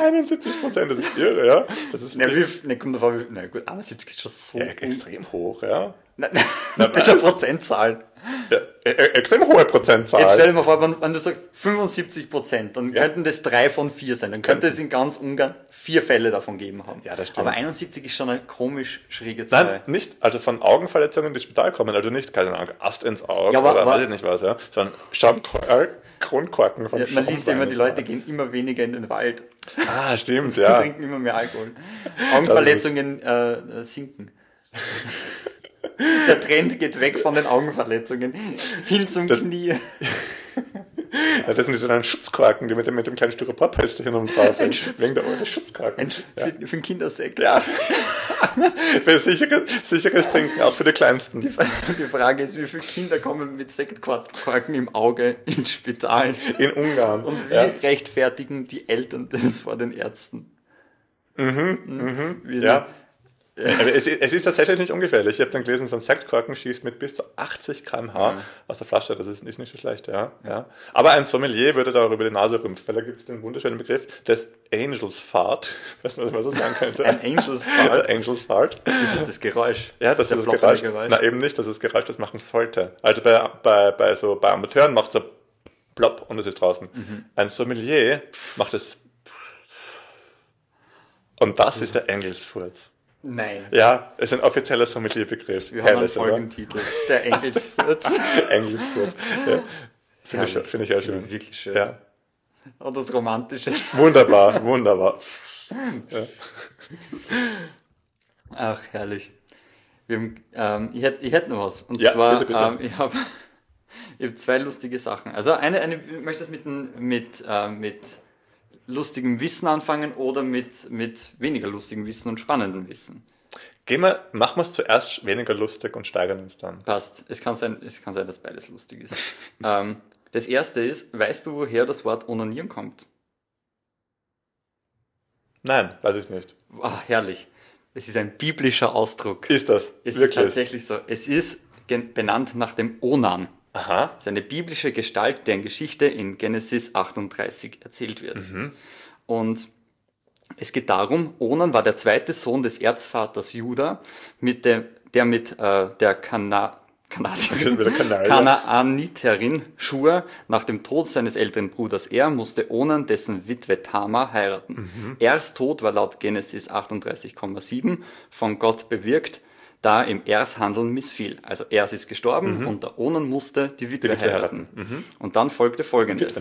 71 Prozent, das ist irre, ja. Das ist Na, wie, ne, kommt davon, na gut, 71 ist schon so. ja, extrem hoch, ja. Nein, das ist eine Prozentzahl. ja e- e- extrem hohe Prozentzahl. Jetzt stell dir mal vor, wenn, wenn du sagst 75 Prozent, dann könnten das drei von vier sein. Dann könnte es in ganz Ungarn vier Fälle davon geben haben. Ja, das stimmt. Aber 71 ist schon eine komisch schräge Zahl. Nein, nicht, also von Augenverletzungen, die ins Spital kommen, also nicht, keine Ahnung, Ast ins Auge Ja, aber- oder aber- weiß ich nicht was, ja, sondern Schaumkor- Kronkorken von Ja, man liest ja immer, die Leute gehen immer weniger in den Wald. Ah, stimmt, ja. trinken immer mehr Alkohol. Augenverletzungen äh, sinken. Der Trend geht weg von den Augenverletzungen hin zum Knie. ja. Das sind diese kleinen Schutzkorken, die mit dem, mit dem kleinen Styroporpölsterchen oben drauf sind. Wegen der Eure Schutzkorken. Ein, für, für den Kindersekt. Ja. für sicheres, sicheres Trinken, auch für die Kleinsten. Die Frage ist, wie viele Kinder kommen mit Sektkorken im Auge ins Spital? In Ungarn. Und wie ja. rechtfertigen die Eltern das vor den Ärzten? Mhm, Wie- Ja. Es, es ist tatsächlich nicht ungefährlich. Ich habe dann gelesen, so ein Sektkorken schießt mit bis zu 80 km/h aus der Flasche. Das ist, ist nicht so schlecht, ja. ja. Aber ein Sommelier würde da auch über die Nase rümpfen, weil da gibt es den wunderschönen Begriff des Angels Fart. Was man so sagen könnte. Ein Angels Fart? Angels Fart. Das ist das Geräusch. Ja, das Der ist das ploppende Geräusch. Na, eben nicht, dass das Geräusch das machen sollte. Also bei, bei, bei so, bei Amateuren macht es so plopp und es ist draußen. Mhm. Ein Sommelier macht es und das ist der Engelsfurz. Nein. Ja, ist ein offizieller Sommelierbegriff. Wir haben einen Herrlich? Folgentitel. Der Engelsfurz. Engelsfurz. Ja. Finde ich, Herrlich. finde ich ja schön. Wirklich schön. Ja. Und das Romantische. Wunderbar, wunderbar. Ach, herrlich. Wir haben, ähm, ich, hätte, ich hätte noch was. Und Ja, zwar, bitte, bitte. Ähm, ich habe ich hab zwei lustige Sachen. Also eine, eine möchtest du mit, mit, äh, mit lustigem Wissen anfangen oder mit, mit weniger lustigem Wissen und spannendem Wissen? Gehen wir, machen wir es zuerst weniger lustig und steigern uns dann. Passt. Es kann sein, es kann sein dass beides lustig ist. ähm, das erste ist, weißt du, woher das Wort onanieren kommt? Nein, weiß ich nicht. Ah, herrlich. Es ist ein biblischer Ausdruck. Ist das? Es ist Wirklich? tatsächlich so. Es ist benannt nach dem Onan. Aha. Das ist eine biblische Gestalt, deren Geschichte in Genesis 38 erzählt wird. Und es geht darum, Onan war der zweite Sohn des Erzvaters Juda, mit dem, der mit äh, der Kana. Kanaaniterin Schur nach dem Tod seines älteren Bruders Er musste Onan dessen Witwe Tamar heiraten. Ers Tod war laut Genesis 38,7 von Gott bewirkt, da ihm Ers Handeln missfiel. Also Ers ist gestorben und der Onan musste die Witwe, Witwe heiraten. Und dann folgte folgendes.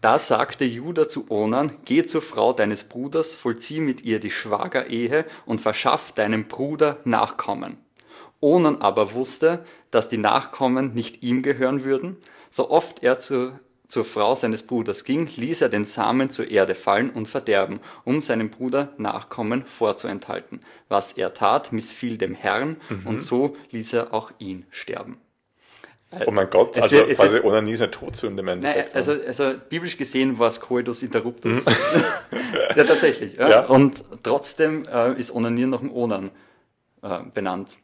Da sagte Judah zu Onan, geh zur Frau deines Bruders, vollzieh mit ihr die Schwagerehe und verschaff deinem Bruder Nachkommen. Onan aber wusste, dass die Nachkommen nicht ihm gehören würden. So oft er zu, zur Frau seines Bruders ging, ließ er den Samen zur Erde fallen und verderben, um seinem Bruder Nachkommen vorzuenthalten. Was er tat, missfiel dem Herrn, und so ließ er auch ihn sterben. Oh mein Gott, also wird- quasi wird- Onanie ist eine Todsünde im Nein, Endeffekt. also, also biblisch gesehen war es Coitus interruptus. ja, tatsächlich. Ja. Ja. Und trotzdem äh, ist Onanieren noch ein Onan äh, benannt.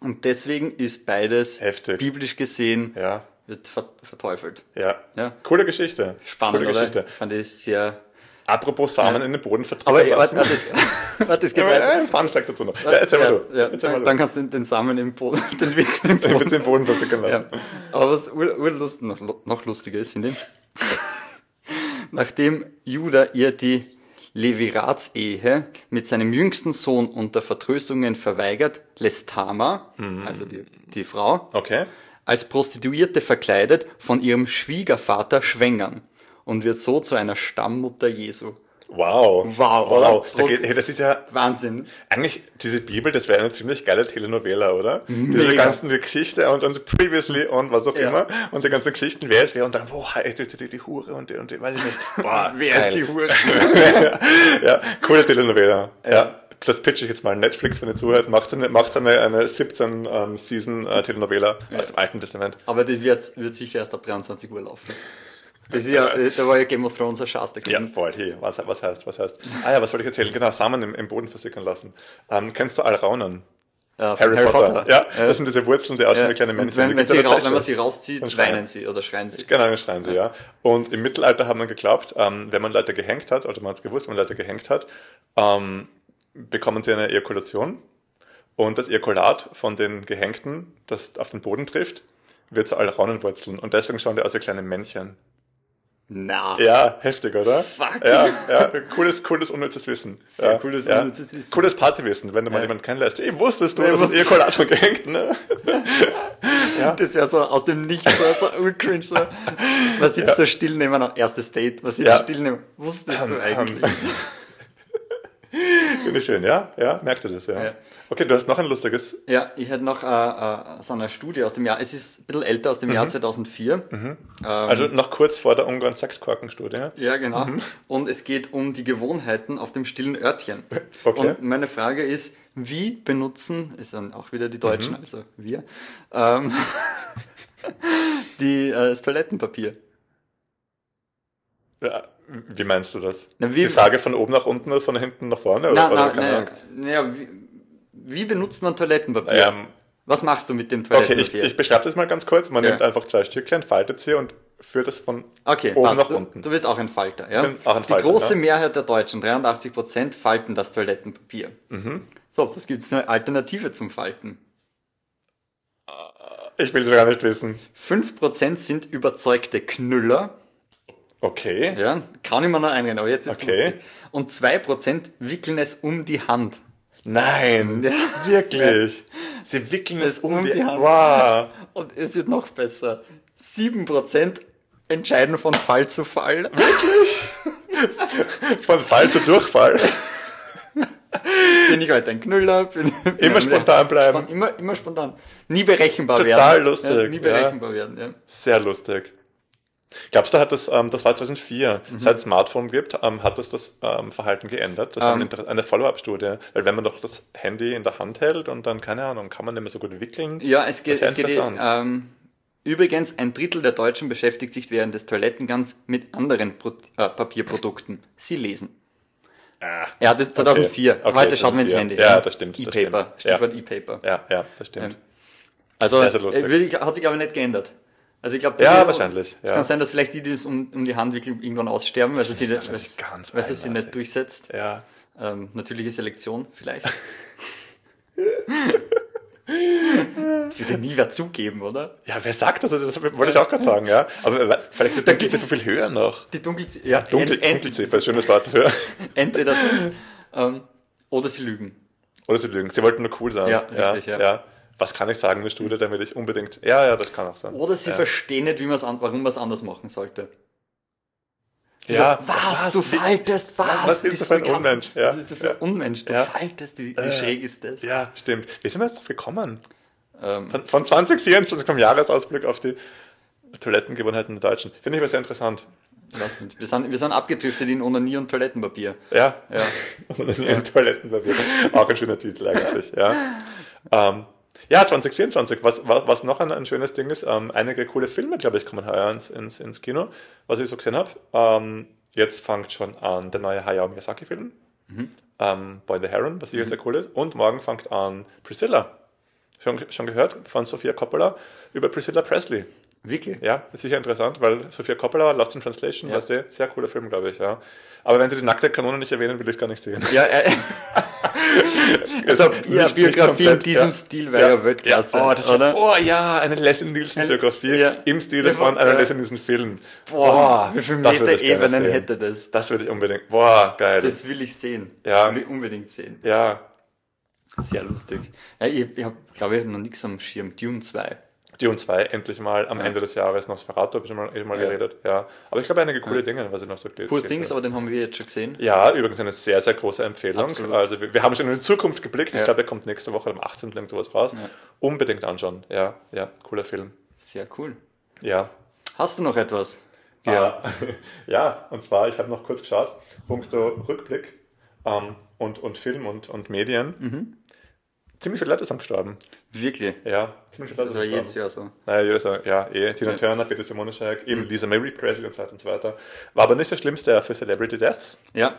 Und deswegen ist beides Heftig. biblisch gesehen ja, wird ver verteufelt. ja, Ja. Coole Geschichte. Spannend, Coole oder? Geschichte. Ich fand es sehr, Apropos Samen in den Boden vertrieben Aber äh, lassen. warte, warte, warte, es geht Ja, weiter. ein Fun Fact dazu noch. Ja, erzähl mal du. Ja, erzähl mal dann, du. dann kannst du den, den Samen im Boden, den Witz im Ich Boden. den Boden versickern Ja. lassen. Aber was ur, urlust, noch, noch lustiger ist, finde ich, nachdem Judah ihr die Leviratsehe mit seinem jüngsten Sohn unter Vertröstungen verweigert, lässt Tama, also die, die Frau, Okay. Als Prostituierte verkleidet von ihrem Schwiegervater schwängern und wird so zu einer Stammmutter Jesu. Wow. Wow, Wow. Da geht, hey, das ist ja Wahnsinn. eigentlich, diese Bibel, das wäre eine ziemlich geile Telenovela, oder? Diese Mega. ganzen die Geschichte und, und previously und was auch Ja. immer. Und die ganzen Geschichten, wer ist wer und dann, boah, die, die, die Hure und die, und die, weiß ich nicht. Boah, Wer ist die Hure? ja, coole Telenovela. Ja. Das pitch ich jetzt mal. Netflix, wenn ihr zuhört, macht eine, macht eine, eine 17 ähm, Season äh, Telenovela aus dem Alten Testament. Aber die wird, wird sicher erst ab 23 Uhr laufen. Das ist ja, da war ja Game of Thrones ein Schatz Ja, voll. Hey, was, was heißt, was heißt? Ah ja, was soll ich erzählen? Genau, Samen im, im Boden versickern lassen. Ähm, kennst du Alraunen? Ja, von Harry, Potter. Ja, Ja. das sind diese Wurzeln, die aussehen Ja. wie kleine Männchen. Wenn, wenn, sie raus, wenn man sie rauszieht, Dann schreien. weinen sie oder schreien sie. Genau, dann schreien sie, ja. Und im Mittelalter hat man geglaubt, ähm, wenn man Leute gehängt hat, oder man hat es gewusst, wenn man Leute gehängt hat, ähm, bekommen sie eine Ejakulation. Und das Ejakulat von den Gehängten, das auf den Boden trifft, wird zu Alraunenwurzeln. Und deswegen schauen die aus wie kleine Männchen. Na. Ja, heftig, oder? Fuck. Ja, ja, cooles, cooles, unnützes Wissen. Sehr ja, cooles, ja. unnützes Wissen. Cooles Partywissen, wenn du mal Ja. jemanden kennenlässt. Ey, wusstest du, Ja, das ist wusste- Ejakulat von Gehängten, ne? Das wäre so aus dem Nichts, so, so urcringe. So. Man sitzt so still neben einem erstes Date, man sitzt Ja. still neben, wusstest du eigentlich? Finde ich schön, ja? Ja, merkt ihr das, ja. Ja. Okay, du hast noch ein lustiges. Ja, ich hätte noch äh, äh, so eine Studie aus dem Jahr, es ist ein bisschen älter, aus dem Mhm. Jahr 2004. Also noch kurz vor der Ungarn-Sektkorken-Studie. ja? Ja, genau. Und es geht um die Gewohnheiten auf dem stillen Örtchen. Okay. Und meine Frage ist, wie benutzen, ist dann auch wieder die Mhm. Deutschen, also wir, ähm, die, äh, das Toilettenpapier? Wie meinst du das? Na, Die Frage von oben nach unten oder von hinten nach vorne? Oder, Na, oder na, keine na, ja, wie, wie benutzt man Toilettenpapier? Ähm, Was machst du mit dem Okay, ich, Toilettenpapier? ich beschreibe das mal ganz kurz. Man Ja. nimmt einfach zwei Stückchen, faltet sie und führt es von Okay, oben passt. nach du, unten. Du bist auch ein Falter, ja? auch ein Falter, Die große ja. Mehrheit der Deutschen, 83%, falten das Toilettenpapier. Mhm. So, was gibt's eine Alternative zum Falten? Ich will es gar nicht wissen. 5% sind überzeugte Knüller. Okay. Ja, kann ich mir noch einreden, aber jetzt ist Okay. lustig. Und 2% wickeln es um die Hand. Nein, Ja. wirklich. Sie wickeln es um, um die, die Hand. Wow. Und es wird noch besser. 7% entscheiden von Fall zu Fall. Von Fall zu Durchfall. Bin ich heute ein Knüller? Bin, Immer spontan bleiben. Spon- Immer, immer spontan. Nie berechenbar Total werden. lustig, Ja, nie ja. berechenbar werden, ja. Sehr lustig. Glaubst du, hat das, ähm, das war 2004, Mhm. seit es Smartphone gibt, ähm, hat das das ähm, Verhalten geändert? Das war Ähm. eine, eine Follow-up-Studie. Weil wenn man doch das Handy in der Hand hält und dann, keine Ahnung, kann man nicht mehr so gut wickeln. Ja, es geht, es geht interessant. ähm, übrigens, ein Drittel der Deutschen beschäftigt sich während des Toilettengangs mit anderen Pro äh, Papierprodukten. Sie lesen. Ah, Ja, das ist 2004. Okay, Heute schaut man ins 2004. Handy. Ja, das stimmt, E-Paper. Ja. Stichwort E-Paper. ja, ja, das stimmt. Also, Sehr, sehr lustig. äh, hat sich aber nicht geändert. Also ich glaube, Ja, wahrscheinlich, Es ja. kann sein, dass vielleicht die, die es um, um die Hand wickeln, irgendwann aussterben, weil sie das nicht, weil sie nicht durchsetzt. Ja. Ähm, natürliche Selektion vielleicht. das wird ja nie wer zugeben, oder? Ja, wer sagt das? Das wollte ich auch gerade sagen, ja. Aber vielleicht wird der Dunkelziffer viel höher noch. Die Dunkelziffer, ja, Dunkel, ent, Dunkelziffer, schönes Wort dafür. entweder das ähm, oder sie lügen. Oder sie lügen. Sie wollten nur cool sein. Ja, richtig, ja. ja. Was kann ich sagen in der Studie, damit ich unbedingt. Ja, ja, das kann auch sein. Oder sie ja. verstehen nicht, wie man's an, warum man es anders machen sollte. Sie Ja, so, was, du Wie- faltest, was? was ist das für ein du- Unmensch? Ja, Was ist das für ein. Unmensch? Du Ja. faltest, wie, wie Äh, schräg ist das? Ja, stimmt. Wie sind wir jetzt drauf gekommen? Ähm, Von, von 2024 vom Jahresausblick auf die Toilettengewohnheiten der Deutschen. Finde ich aber sehr interessant. Wir sind, wir sind abgedriftet in Onanie und Toilettenpapier. Ja. Ja. Und dann ihren Toilettenpapier. Auch ein schöner Titel eigentlich, ja. Ähm, ja, 2024. Was, was, was noch ein, ein schönes Ding ist, ähm, einige coole Filme, glaube ich, kommen heuer ins, ins, ins Kino, was ich so gesehen habe. Ähm, jetzt fängt schon an der neue Hayao Miyazaki-Film, ähm, Boy the Heron, was sicher sehr cool ist. Und morgen fängt an Priscilla. Schon, schon gehört von Sophia Coppola über Priscilla Presley. Wirklich? Ja, ist sicher interessant, weil Sophia Coppola, Lost in Translation, Ja. weißt du, sehr cooler Film, glaube ich, ja. Aber wenn sie die nackte Kanone nicht erwähnen, will ich es gar nicht sehen. Ja, äh, also ja, Nicht- Biografie in diesem ja. Stil wäre ja, Weltklasse, Ja, oh, das oder? oh ja, eine Leslie Nielsen Biografie Ja. im Stile Ja, von einer. Leslie Nielsen Film. Boah, wie viele das Meter Ebenen hätte das? Das würde ich unbedingt. Boah, geil. Das will ich sehen. Ja. Will ich unbedingt sehen. ja, Sehr lustig. Ja, ich, ich habe, glaube ich, noch nichts am Schirm. Dune 2. Dune 2 endlich mal am Ende des Jahres. Nosferatu habe ich schon mal, eh mal Ja. geredet. Ja, aber ich glaube einige coole Dinge, was ich noch so gelesen Poor habe. Things, aber den haben wir jetzt schon gesehen. Ja, übrigens eine sehr, sehr große Empfehlung. Absolut. Also wir, wir haben schon in die Zukunft geblickt. Ich Ja. glaube, er kommt nächste Woche am 18. irgend sowas raus. Ja. Unbedingt anschauen. Ja, ja, cooler Film. Sehr cool. Ja. Hast du noch etwas? Ja, ja und zwar, ich habe noch kurz geschaut, punkto Rückblick ähm, und, und Film und, und Medien. Mhm. Ziemlich viele Leute sind gestorben. Wirklich? Ja, ziemlich viele Leute Das war sind jedes gestorben. Jahr so. Naja, jedes Jahr, ja, eh. Tina Ja. Turner, Peter Simonoschek, eben Lisa Marie Presley und so weiter und so weiter. War aber nicht das Schlimmste für Celebrity Deaths. Ja.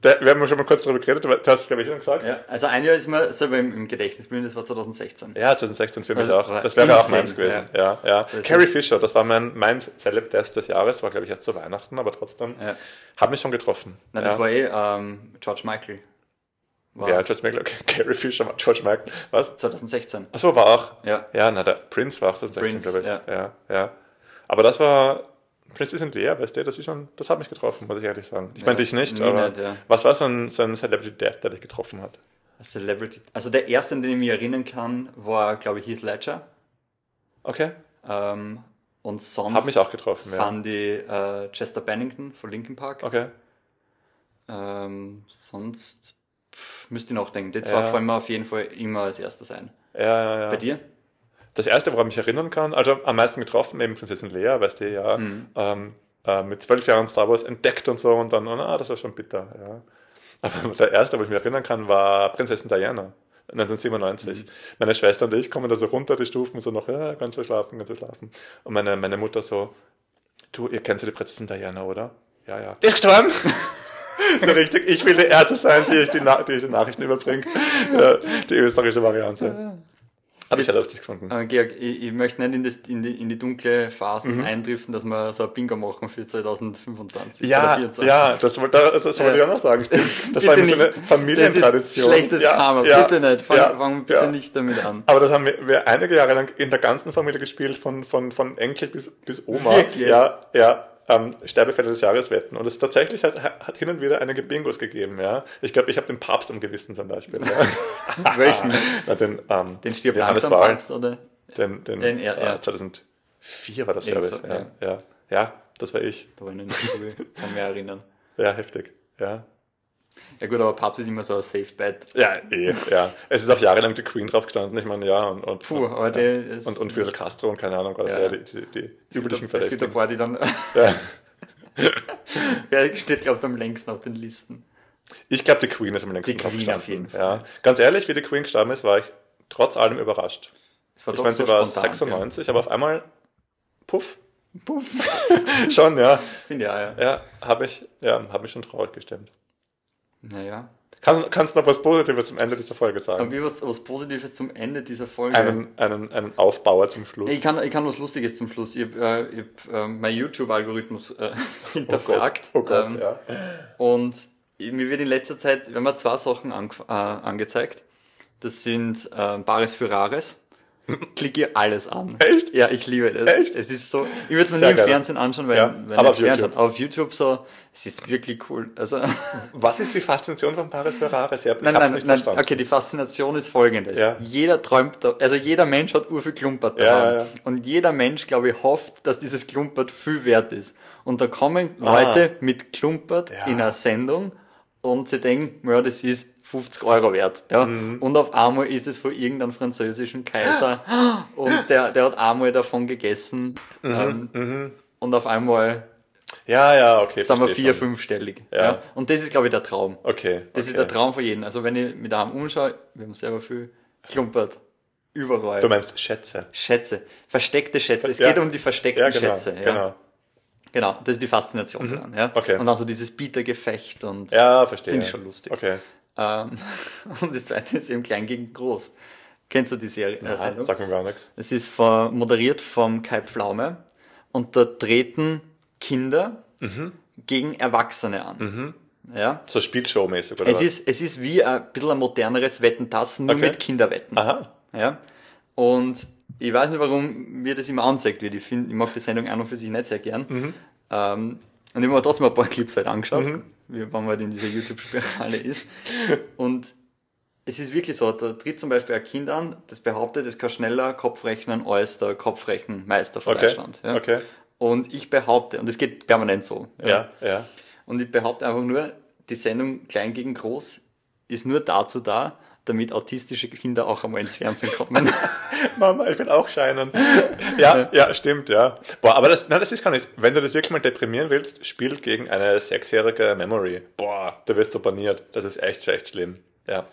Da, wir haben schon mal kurz darüber geredet, du hast es, glaube ich, schon gesagt. ja. Also ein Jahr ist mir selber im, im Gedächtnis geblieben, das war 2016. Ja, 2016 für mich Also, auch. Das wäre auch meins gewesen. Ja, ja. ist Carrie Fisher, das war mein, mein Celeb Death des Jahres, war glaube ich erst zu Weihnachten, aber trotzdem Ja. hat mich schon getroffen. Nein, ja. das war eh ähm, George Michael. War ja, George Michael, okay. Carrie Fisher war George Michael. Was? 2016. Achso, war auch. Ja. Ja, na, der Prince war auch 2016, Prince, glaube ich. ja. ja, ja. Aber das war Prinzessin Lea, weißt du, das ist schon, das hat mich getroffen, muss ich ehrlich sagen. Ich meine dich nicht, aber nicht, ja. was war so ein, so ein Celebrity Death, der dich getroffen hat? Celebrity. Also der erste, an den ich mich erinnern kann, war, glaube ich, Heath Ledger. Okay. Ähm, und sonst Hat mich auch getroffen, ja. fand ich äh, Chester Bennington von Linkin Park. Okay. Ähm, sonst pff, müsste ich noch denken. Die Ja. zwei fallen mir auf jeden Fall immer als erster sein. Ja, ja, ja. Bei dir? Das erste, woran ich mich erinnern kann, also am meisten getroffen, eben Prinzessin Lea, weißt du, ja, Mhm. ähm, äh, mit zwölf Jahren Star Wars entdeckt und so und dann, ah, das war schon bitter, ja. Aber der erste, wo ich mich erinnern kann, war Prinzessin Diana. 1997. Mhm. Meine Schwester und ich kommen da so runter die Stufen, so noch, ja, ganz so schlafen, ganz so schlafen. Und meine, meine Mutter so, du, ihr kennt ja die Prinzessin Diana, oder? Ja, ja. Die ist gestorben! so richtig, ich will die Erste sein, die ich die, Na die, ich die Nachrichten überbringt. Ja, die österreichische Variante. Habe ich ja lustig gefunden. Äh, Georg, ich, ich möchte nicht in, das, in, die, in die dunkle Phasen Mhm. eindriften, dass wir so ein Bingo machen für 2025 oder Ja, 2024. ja, das, wollte- das wollte ich auch noch sagen. Stimmt. Das war so eine. Familientradition. Das ist schlechtes ja, Karma, ja, bitte nicht. Fang, ja, fang bitte ja. nicht damit an. Aber das haben wir, wir einige Jahre lang in der ganzen Familie gespielt, von, von, von Enkel bis, bis Oma. Wirklich? Ja, ja. Ähm, Sterbefälle des Jahres wetten. Und es tatsächlich hat, hat hin und wieder einige Bingos gegeben, ja. Ich glaube, ich habe den Papst am Gewissen zum Beispiel. Ja. Welchen? Na, den, ähm, Den stirbt langsam. Papst, oder? Den, den, Den, ja, ja. äh, 2004 war das, glaube ich. ja. Ja. ja, das war ich. Da war ich noch nicht viel, kann mich erinnern. Ja, heftig. Ja. Ja gut, aber Papst ist immer so ein Safe Bet. Ja, eh, ja. Es ist auch jahrelang die Queen drauf gestanden, ich meine, ja, und, und, Puh, aber ja. der ist- und, und Fidel Castro und keine Ahnung, was Ja. ja. die, die, die üblichen Es gibt ein Verdächtigen. paar, die dann, Ja. wer steht, glaubst du, am längsten auf den Listen? Ich glaube, die Queen ist am längsten Die drauf Queen gestanden. auf jeden Fall. Ja. Ganz ehrlich, wie die Queen gestorben ist, war ich trotz allem überrascht. Ich meine, so sie war spontan, 96, aber auf einmal, puff, Ja. Puff. schon, ja. Finde ich auch, ja. Ja, habe ich, ja, hab mich schon traurig gestimmt. Naja. Kannst, kannst du noch was Positives zum Ende dieser Folge sagen? Haben wir was, was Positives zum Ende dieser Folge? Einen, einen, einen Aufbauer zum Schluss. Ich kann, ich kann was Lustiges zum Schluss. Ich habe äh, hab, äh, mein YouTube-Algorithmus äh, hinterfragt. Oh Gott, ähm, ja. Und mir wird in letzter Zeit, wenn man zwei Sachen an, äh, angezeigt. Das sind äh, Bares für Rares. Klicke alles an. Echt? Ja, ich liebe das. Echt? Es ist so, ich würde es mir Sehr nie im geil. Fernsehen anschauen, weil, Ja, weil aber auf. YouTube. Auf YouTube so, es ist wirklich cool. Also, Was ist die Faszination von Paris Ferraris? Ich hab- ich nein, nein, nicht nein, verstanden. okay, die Faszination ist folgendes. Ja. Jeder träumt, da, also jeder Mensch hat urviel Klumpert Ja, daheim. ja. Und jeder Mensch, glaube ich, hofft, dass dieses Klumpert viel wert ist. Und da kommen Ah. Leute mit Klumpert in einer Sendung und sie denken, ja, das ist 50 Euro wert. Ja? Mhm. Und auf einmal ist es von irgendeinem französischen Kaiser und der, der hat einmal davon gegessen Mhm, ähm, und auf einmal Ja, ja, okay. sind wir vier, schon. fünfstellig. Ja. Und das ist, glaube ich, der Traum. Okay. Das okay. ist der Traum von jedem. Also wenn ich mit daheim umschaue, wir haben selber viel klumpert. Überall. Du meinst Schätze. Schätze. Versteckte Schätze. Es Ja. geht um die versteckten Ja, genau. Schätze. Ja. genau. Genau, das ist die Faszination dran. Ja. Okay. Und dann so dieses Bietergefecht und Ja, verstehe. Finde ich schon lustig. Okay. Ähm, und das zweite ist eben klein gegen groß. Kennst du die Serie? äh, Nein, Sendung? sag mir gar nichts. Es ist von, moderiert vom Kai Pflaume und da treten Kinder Mhm. gegen Erwachsene an. Ja. So Spielshow-mäßig, oder Es was? ist, es ist wie ein bisschen ein moderneres Wetten-Tassen, nur Okay. mit Kinderwetten. Aha. Ja. Und ich weiß nicht, warum mir das immer anzeigt wird. Ich, find, ich mag die Sendung an und für sich nicht sehr gern. Mhm. Ähm, und ich habe mir trotzdem ein paar Clips halt angeschaut, wie man halt in dieser YouTube-Spirale ist. Und es ist wirklich so, da tritt zum Beispiel ein Kind an, das behauptet, es kann schneller Kopfrechnen als der Kopfrechenmeister von Okay, Deutschland. Ja. okay. Und ich behaupte, und es geht permanent so. Ja, ja. Und ich behaupte einfach nur, die Sendung Klein gegen Groß ist nur dazu da, damit autistische Kinder auch einmal ins Fernsehen kommen. Mama, ich will auch scheinen. Ja, ja, stimmt, ja. Boah, aber das, nein, das ist gar nicht. Wenn du das wirklich mal deprimieren willst, spiel gegen eine sechsjährige Memory. Boah, du wirst so baniert. Das ist echt, echt schlimm. Ja.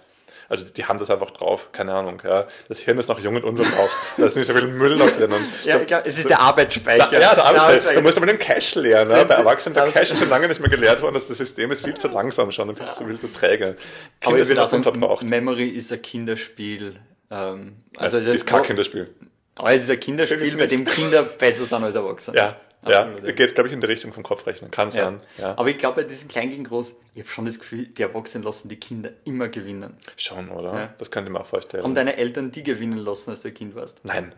Also die haben das einfach drauf, keine Ahnung, ja. Das Hirn ist noch jung und unverbraucht. Da ist nicht so viel Müll noch drin. Ja, ich glaube, es ist der Arbeitsspeicher. ja, der. Arbeitsspeicher. Du musst aber den Cache leeren. Ne? Bei Erwachsenen, der Cache ist schon lange nicht mehr geleert worden. Das das System ist viel zu langsam schon und viel zu, viel zu träge. Aber Kinder ich sind auch unverbraucht. Memory ist ein Kinderspiel. Ähm, Also, also ist kein Kinderspiel. Aber es ist ein Kinderspiel, bei dem Kinder besser sind als Erwachsene. Ja. Absolut, ja. Geht, glaube ich, in die Richtung vom Kopfrechnen. Kann Ja. sein. Ja. Aber ich glaube, bei diesem Klein gegen Groß, ich habe schon das Gefühl, die Erwachsenen lassen die Kinder immer gewinnen. Schon, oder? Ja. Das könnte ich mir auch vorstellen. Haben deine Eltern die gewinnen lassen, als du ein Kind warst? Nein.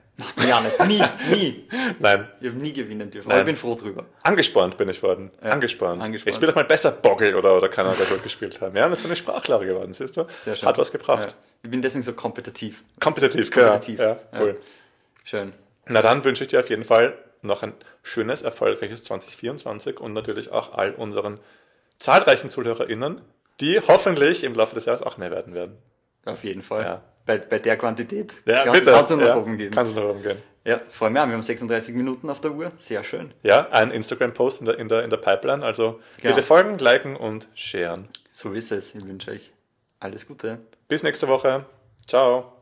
Ja, nicht. Nie, nie. Nein. Ich habe nie gewinnen dürfen. Nein. Aber ich bin froh drüber. Angespornt bin ich worden. Angespornt. angespornt. Ich spiele doch mal besser Boggle oder, oder keiner, der gut gespielt haben. Ja, und jetzt bin ich Sprachlehrer geworden, siehst du? Sehr schön. Hat was gebracht. Ja. Ich bin deswegen so kompetitiv. Kompetitiv, Kompetitiv. Ja, ja, cool. Schön. Na dann wünsche ich dir auf jeden Fall noch ein schönes, erfolgreiches 2024 und natürlich auch all unseren zahlreichen ZuhörerInnen, die hoffentlich im Laufe des Jahres auch mehr werden werden. Auf jeden Fall. Ja. Bei, bei der Quantität Ja, kann, es nach ja, oben gehen. Kann es nach oben gehen. Ja, freue mich an. Wir haben 36 Minuten auf der Uhr. Sehr schön. Ja, ein Instagram-Post in der, in, der, in der Pipeline. Also Genau. bitte folgen, liken und sharen. So ist es. Ich wünsche euch alles Gute. Bis nächste Woche. Ciao.